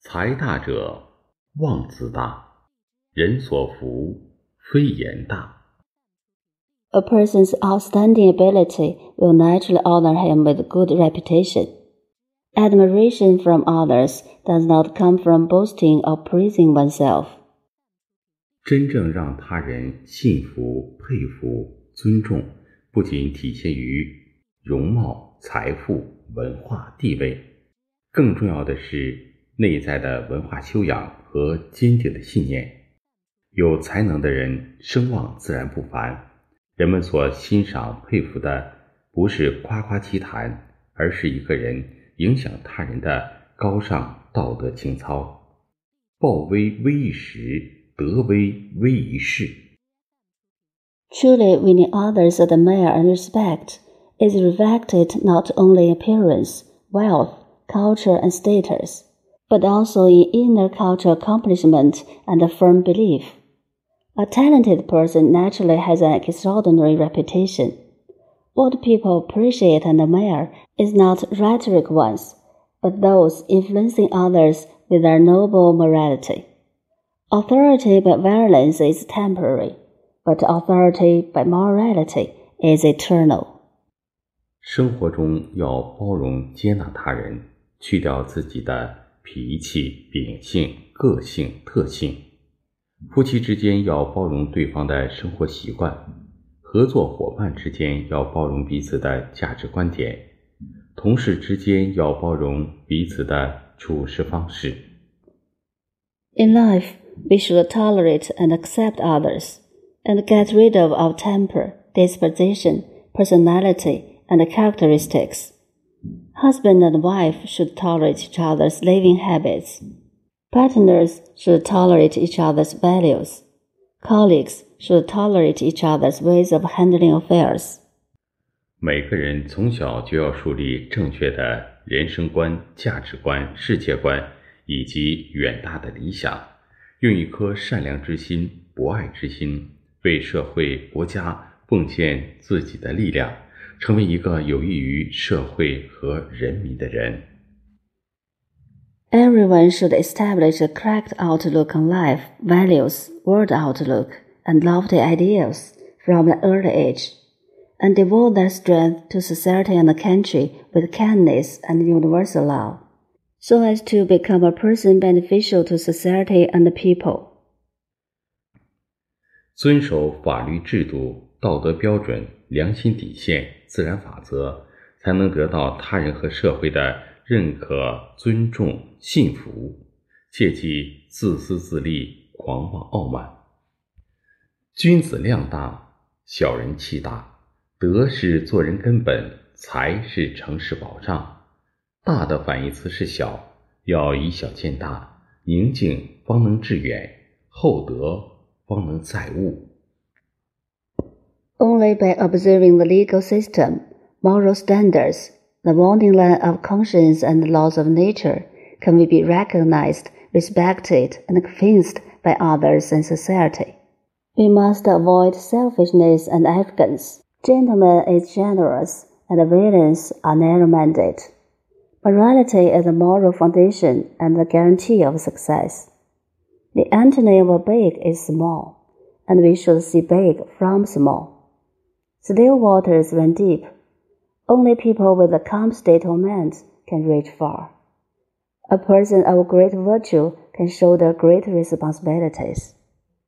财大者妄自大，人所福非言大。A person's outstanding ability will naturally honor him with good reputation. Admiration from others does not come from boasting or praising oneself. 真正让他人信服、佩服、尊重，不仅体现于容貌、财富、文化、地位，更重要的是内在的文化修养和坚定的信念。有才能的人声望自然不凡，人们所欣赏、佩服的不是夸夸其谈，而是一个人影响他人的高尚道德情操。暴威威一时。德威威一世。Truly, winning others admire and respect is reflected not only appearance, wealth, culture, and status, but also in inner cultural accomplishment and a firm belief. A talented person naturally has an extraordinary reputation. What people appreciate and admire is not rhetoric ones, but those influencing others with their noble morality. Authority by violence is temporary, but authority by morality is eternal. 生活中要包容接纳他人，去掉自己的 脾气、秉性、个性、特性。夫妻之间要包容对方的生活习惯，合作伙伴之间要包容彼此的价值观点，同事之间要包容彼此的处事方式。In life, we should tolerate and accept others, and get rid of our temper, disposition, personality, and characteristics. Husband and wife should tolerate each other's living habits. Partners should tolerate each other's values. Colleagues should tolerate each other's ways of handling affairs. 每个人从小就要树立正确的人生观、价值观、世界观以及远大的理想，用一颗善良之心、博爱之心，为社会、国家奉献自己的力量，成为一个有益于社会和人民的人。 Everyone should establish a correct outlook on life, values, world outlook, and lofty ideals from an early age, and devote their strength to society and the country with kindness and universal love, so as to become a person beneficial to society and the people. 遵守法律制度、道德标准、良心底线、 自然法则，才能得到他人和社会的认可、尊重、信服。切忌自私自利、狂妄傲慢。君子量大，小人气大。德是做人根本，才是成事保障。大的反义词是小，要以小见大，宁静方能致远，厚德方能载物。Only by observing the legal system, moral standards, the warning line of conscience and the laws of nature can we be recognized, respected, and convinced by others and society. We must avoid selfishness and arrogance. Gentleman is generous, and villains are narrow-minded. Morality is a moral foundation and the guarantee of success. The antonym of big is small, and we should see big from small. Still waters run deep. Only people with a calm state of mind can reach far. A person of great virtue can shoulder great responsibilities.